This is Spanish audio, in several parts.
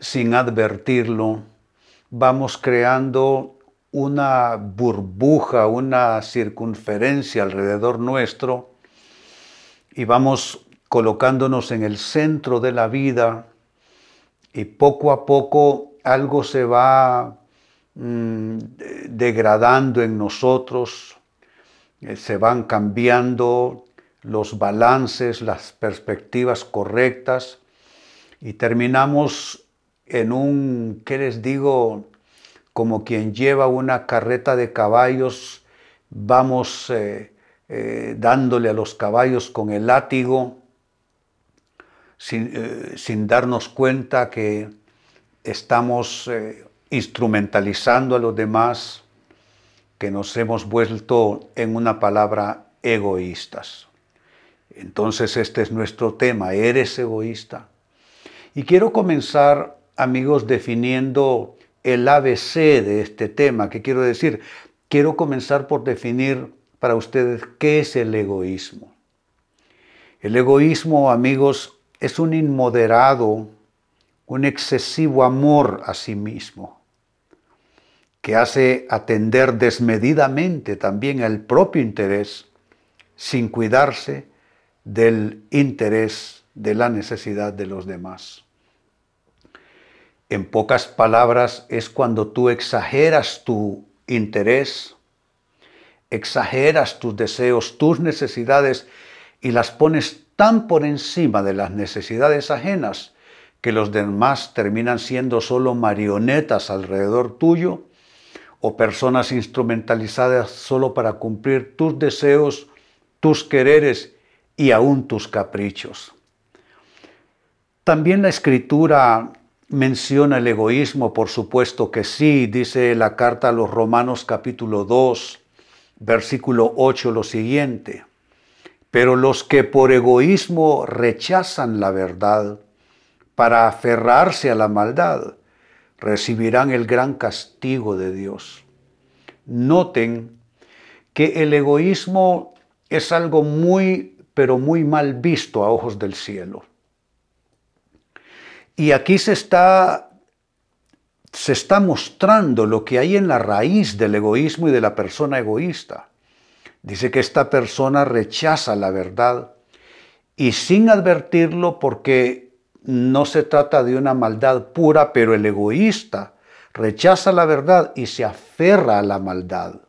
sin advertirlo vamos creando una burbuja, una circunferencia alrededor nuestro y vamos colocándonos en el centro de la vida y poco a poco algo se va mm, degradando en nosotros, eh, se van cambiando los balances, las perspectivas correctas y terminamos en un, ¿qué les digo? Como quien lleva una carreta de caballos, vamos eh, eh, dándole a los caballos con el látigo sin, eh, sin darnos cuenta que estamos instrumentalizando a los demás, que nos hemos vuelto en una palabra egoístas. Entonces este es nuestro tema, ¿eres egoísta? Y quiero comenzar, amigos, definiendo el ABC de este tema. ¿Qué quiero decir? Quiero comenzar por definir para ustedes qué es el egoísmo. El egoísmo, amigos, es un inmoderado, un excesivo amor a sí mismo, que hace atender desmedidamente también al propio interés, sin cuidarse del interés de la necesidad de los demás. En pocas palabras, es cuando tú exageras tu interés, exageras tus deseos, tus necesidades y las pones tan por encima de las necesidades ajenas que los demás terminan siendo solo marionetas alrededor tuyo o personas instrumentalizadas solo para cumplir tus deseos, tus quereres y aún tus caprichos. También la escritura menciona el egoísmo, por supuesto que sí, dice la carta a los Romanos capítulo 2, versículo 8 lo siguiente, pero los que por egoísmo rechazan la verdad para aferrarse a la maldad, recibirán el gran castigo de Dios. Noten que el egoísmo es algo muy, pero muy mal visto a ojos del cielo. Y aquí se está, se está mostrando lo que hay en la raíz del egoísmo y de la persona egoísta. Dice que esta persona rechaza la verdad y sin advertirlo porque no se trata de una maldad pura, pero el egoísta rechaza la verdad y se aferra a la maldad.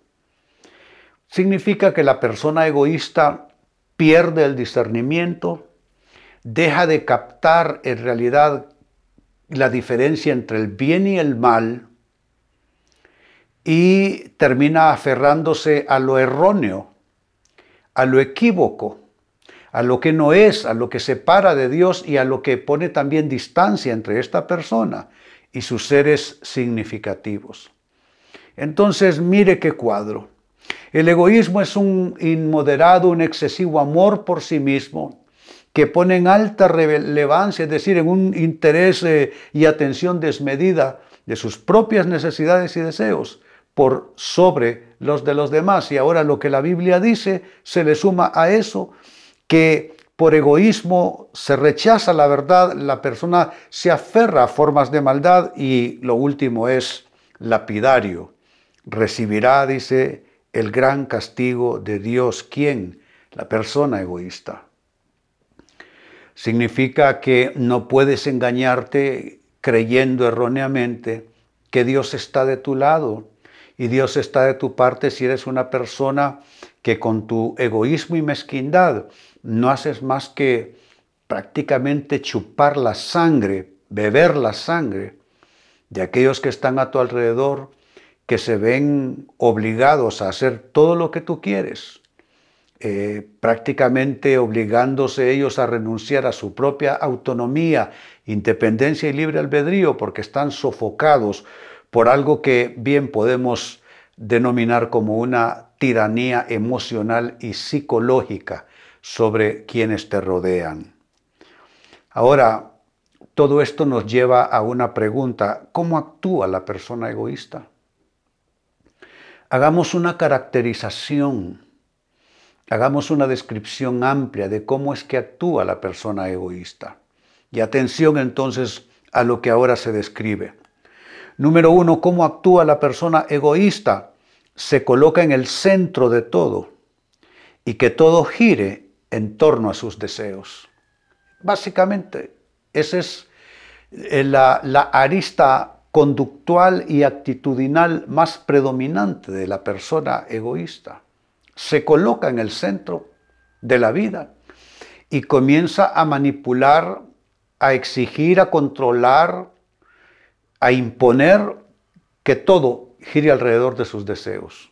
Significa que la persona egoísta pierde el discernimiento, deja de captar en realidad la diferencia entre el bien y el mal y termina aferrándose a lo erróneo, a lo equívoco, a lo que no es, a lo que separa de Dios y a lo que pone también distancia entre esta persona y sus seres significativos. Entonces, mire qué cuadro. El egoísmo es un inmoderado, un excesivo amor por sí mismo, que ponen alta relevancia, es decir, en un interés eh, y atención desmedida de sus propias necesidades y deseos por sobre los de los demás. Y ahora lo que la Biblia dice se le suma a eso, que por egoísmo se rechaza la verdad, la persona se aferra a formas de maldad y lo último es lapidario. Recibirá, dice, el gran castigo de Dios. ¿Quién? La persona egoísta. Significa que no puedes engañarte creyendo erróneamente que Dios está de tu lado y Dios está de tu parte si eres una persona que con tu egoísmo y mezquindad no haces más que prácticamente chupar la sangre, beber la sangre de aquellos que están a tu alrededor, que se ven obligados a hacer todo lo que tú quieres. Eh, prácticamente obligándose ellos a renunciar a su propia autonomía, independencia y libre albedrío, porque están sofocados por algo que bien podemos denominar como una tiranía emocional y psicológica sobre quienes te rodean. Ahora, todo esto nos lleva a una pregunta, ¿cómo actúa la persona egoísta? Hagamos una caracterización Hagamos una descripción amplia de cómo es que actúa la persona egoísta. Y atención entonces a lo que ahora se describe. Número uno, cómo actúa la persona egoísta. Se coloca en el centro de todo y que todo gire en torno a sus deseos. Básicamente, esa es eh, la, la arista conductual y actitudinal más predominante de la persona egoísta se coloca en el centro de la vida y comienza a manipular, a exigir, a controlar, a imponer que todo gire alrededor de sus deseos.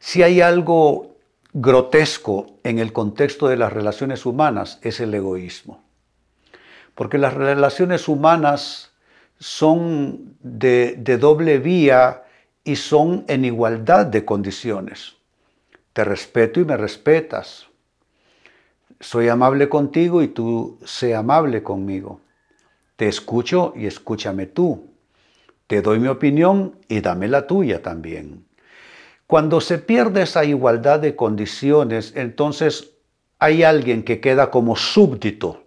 Si hay algo grotesco en el contexto de las relaciones humanas, es el egoísmo. Porque las relaciones humanas son de, doble vía y son en igualdad de condiciones. Te respeto y me respetas. Soy amable contigo y tú sé amable conmigo. Te escucho y escúchame tú. Te doy mi opinión y dame la tuya también. Cuando se pierde esa igualdad de condiciones, entonces hay alguien que queda como súbdito,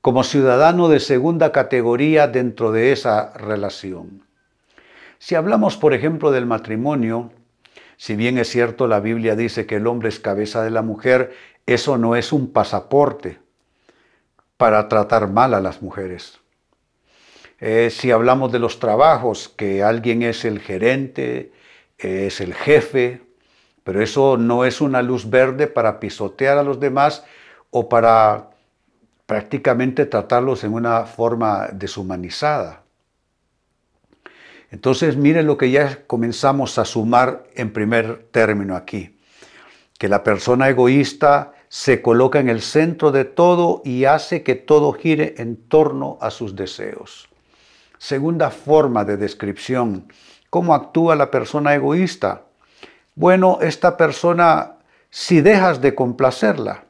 como ciudadano de segunda categoría dentro de esa relación. Si hablamos, por ejemplo, del matrimonio, si bien es cierto la Biblia dice que el hombre es cabeza de la mujer, eso no es un pasaporte para tratar mal a las mujeres. Eh, si hablamos de los trabajos, que alguien es el gerente, es el jefe, pero eso no es una luz verde para pisotear a los demás o para prácticamente tratarlos en una forma deshumanizada. Entonces, miren lo que ya comenzamos a sumar en primer término aquí, que la persona egoísta se coloca en el centro de todo y hace que todo gire en torno a sus deseos. Segunda forma de descripción, ¿cómo actúa la persona egoísta? Bueno, esta persona, si dejas de complacerla,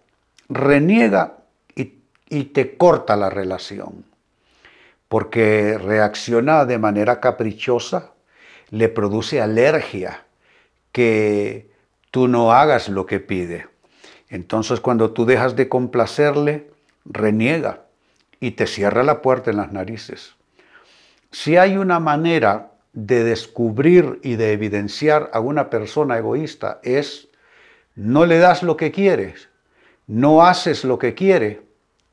reniega y, y te corta la relación porque reacciona de manera caprichosa, le produce alergia que tú no hagas lo que pide. Entonces cuando tú dejas de complacerle, reniega y te cierra la puerta en las narices. Si hay una manera de descubrir y de evidenciar a una persona egoísta es no le das lo que quieres, no haces lo que quiere,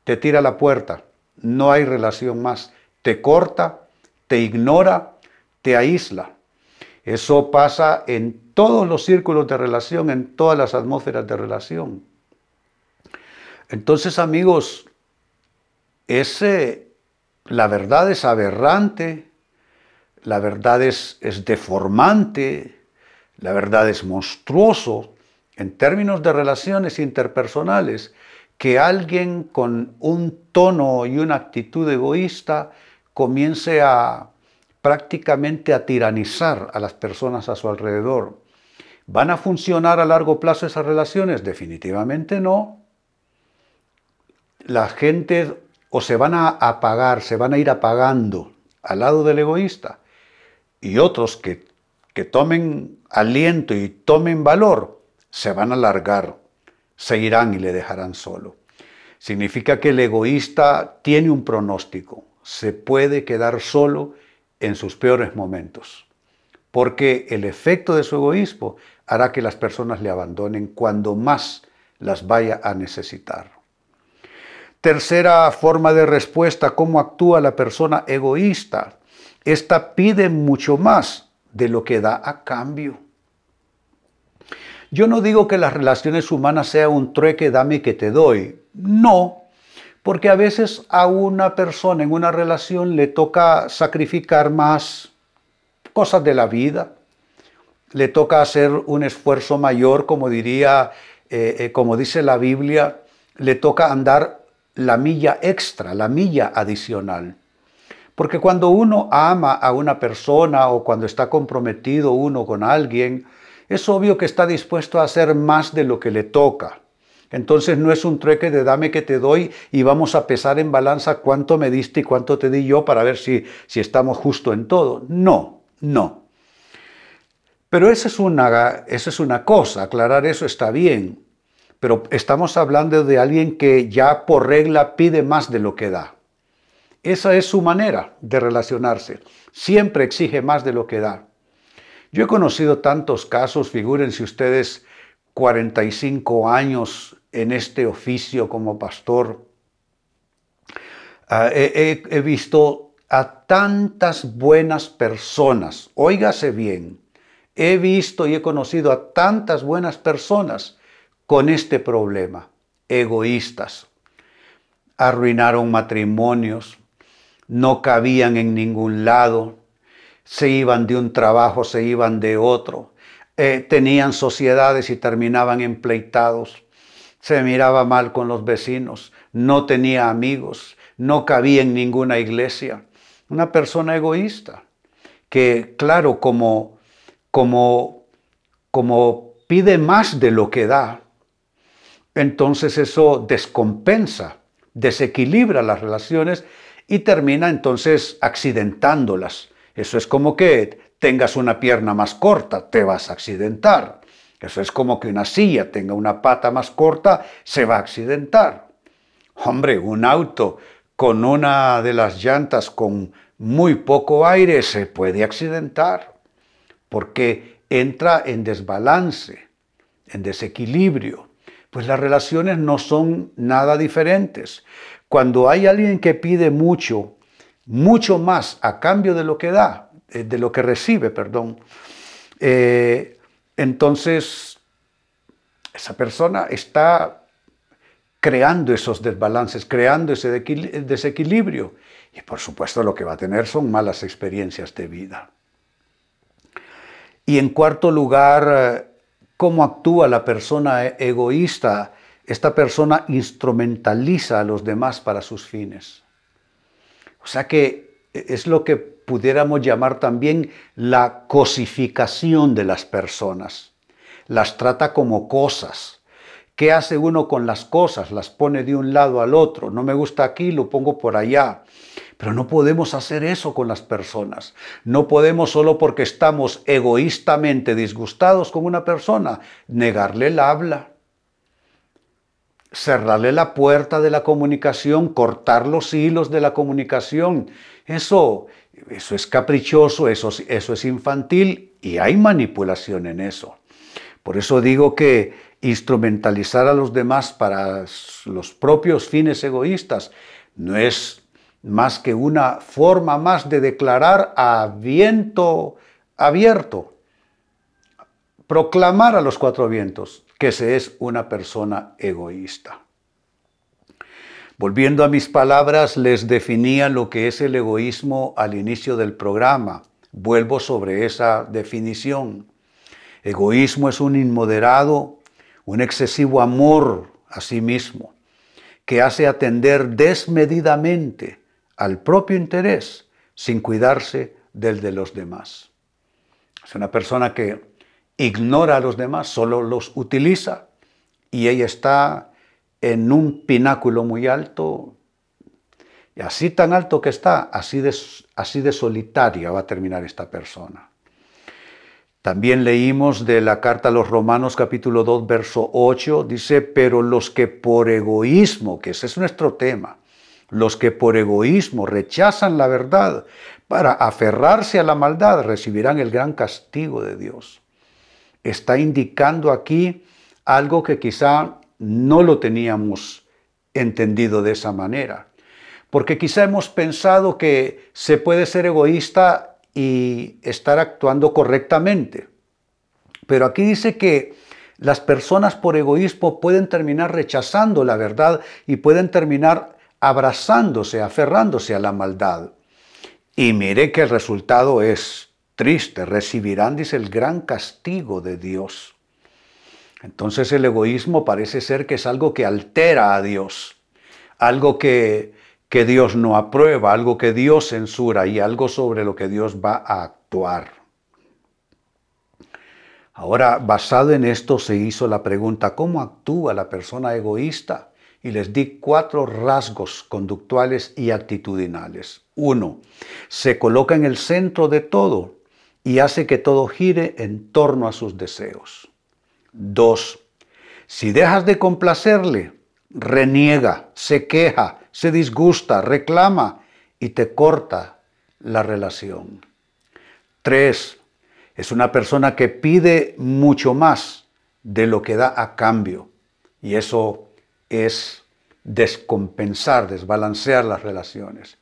te tira la puerta, no hay relación más te corta, te ignora, te aísla. Eso pasa en todos los círculos de relación, en todas las atmósferas de relación. Entonces, amigos, ese, la verdad es aberrante, la verdad es, es deformante, la verdad es monstruoso en términos de relaciones interpersonales, que alguien con un tono y una actitud egoísta comience a prácticamente a tiranizar a las personas a su alrededor. ¿Van a funcionar a largo plazo esas relaciones? Definitivamente no. La gente o se van a apagar, se van a ir apagando al lado del egoísta y otros que, que tomen aliento y tomen valor, se van a alargar, se irán y le dejarán solo. Significa que el egoísta tiene un pronóstico, se puede quedar solo en sus peores momentos, porque el efecto de su egoísmo hará que las personas le abandonen cuando más las vaya a necesitar. Tercera forma de respuesta, cómo actúa la persona egoísta. Esta pide mucho más de lo que da a cambio. Yo no digo que las relaciones humanas sea un trueque dame que te doy. No, porque a veces a una persona en una relación le toca sacrificar más cosas de la vida, le toca hacer un esfuerzo mayor, como diría, eh, eh, como dice la Biblia, le toca andar la milla extra, la milla adicional. Porque cuando uno ama a una persona o cuando está comprometido uno con alguien, es obvio que está dispuesto a hacer más de lo que le toca. Entonces no es un trueque de dame que te doy y vamos a pesar en balanza cuánto me diste y cuánto te di yo para ver si, si estamos justo en todo. No, no. Pero esa es, una, esa es una cosa, aclarar eso está bien. Pero estamos hablando de alguien que ya por regla pide más de lo que da. Esa es su manera de relacionarse. Siempre exige más de lo que da. Yo he conocido tantos casos, figúrense ustedes, 45 años en este oficio como pastor. Ah, he, visto a tantas buenas personas, óigase bien, he visto y he conocido a tantas buenas personas con este problema, egoístas. Arruinaron matrimonios, no cabían en ningún lado, se iban de un trabajo, se iban de otro, eh, tenían sociedades y terminaban empleitados, se miraba mal con los vecinos, no tenía amigos, no cabía en ninguna iglesia. Una persona egoísta, que claro, como, como, como pide más de lo que da, entonces eso descompensa, desequilibra las relaciones y termina entonces accidentándolas. Eso es como que tengas una pierna más corta, te vas a accidentar. Eso es como que una silla tenga una pata más corta, se va a accidentar. Hombre, un auto con una de las llantas con muy poco aire se puede accidentar porque entra en desbalance, en desequilibrio. Pues las relaciones no son nada diferentes. Cuando hay alguien que pide mucho, mucho más a cambio de lo que da, eh, de lo que recibe, perdón, eh, entonces esa persona está creando esos desbalances, creando ese desequilibrio. Y por supuesto lo que va a tener son malas experiencias de vida. Y en cuarto lugar, eh, cómo actúa la persona egoísta esta persona instrumentaliza a los demás para sus fines. O sea que es lo que pudiéramos llamar también la cosificación de las personas. Las trata como cosas. ¿Qué hace uno con las cosas? Las pone de un lado al otro. No me gusta aquí, lo pongo por allá. Pero no podemos hacer eso con las personas. No podemos solo porque estamos egoístamente disgustados con una persona negarle el habla cerrarle la puerta de la comunicación, cortar los hilos de la comunicación. Eso, eso es caprichoso, eso, eso es infantil y hay manipulación en eso. Por eso digo que instrumentalizar a los demás para los propios fines egoístas no es más que una forma más de declarar a viento abierto, proclamar a los cuatro vientos, que se es una persona egoísta. Volviendo a mis palabras, les definía lo que es el egoísmo al inicio del programa. Vuelvo sobre esa definición. Egoísmo es un inmoderado, un excesivo amor a sí mismo, que hace atender desmedidamente al propio interés sin cuidarse del de los demás. Es una persona que ignora a los demás, solo los utiliza y ella está en un pináculo muy alto, y así tan alto que está, así de, así de solitaria va a terminar esta persona. También leímos de la carta a los Romanos capítulo 2, verso 8, dice, pero los que por egoísmo, que ese es nuestro tema, los que por egoísmo rechazan la verdad para aferrarse a la maldad recibirán el gran castigo de Dios está indicando aquí algo que quizá no lo teníamos entendido de esa manera. Porque quizá hemos pensado que se puede ser egoísta y estar actuando correctamente. Pero aquí dice que las personas por egoísmo pueden terminar rechazando la verdad y pueden terminar abrazándose, aferrándose a la maldad. Y mire que el resultado es triste, recibirán, dice, el gran castigo de Dios. Entonces el egoísmo parece ser que es algo que altera a Dios, algo que, que Dios no aprueba, algo que Dios censura y algo sobre lo que Dios va a actuar. Ahora, basado en esto, se hizo la pregunta, ¿cómo actúa la persona egoísta? Y les di cuatro rasgos conductuales y actitudinales. Uno, se coloca en el centro de todo y hace que todo gire en torno a sus deseos. Dos, si dejas de complacerle, reniega, se queja, se disgusta, reclama y te corta la relación. Tres, es una persona que pide mucho más de lo que da a cambio. Y eso es descompensar, desbalancear las relaciones.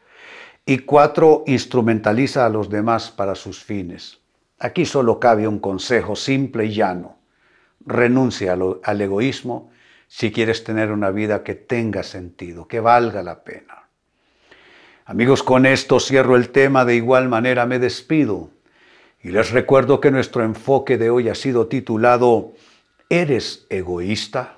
Y cuatro, instrumentaliza a los demás para sus fines. Aquí solo cabe un consejo simple y llano. Renuncia al egoísmo si quieres tener una vida que tenga sentido, que valga la pena. Amigos, con esto cierro el tema, de igual manera me despido y les recuerdo que nuestro enfoque de hoy ha sido titulado ¿Eres egoísta?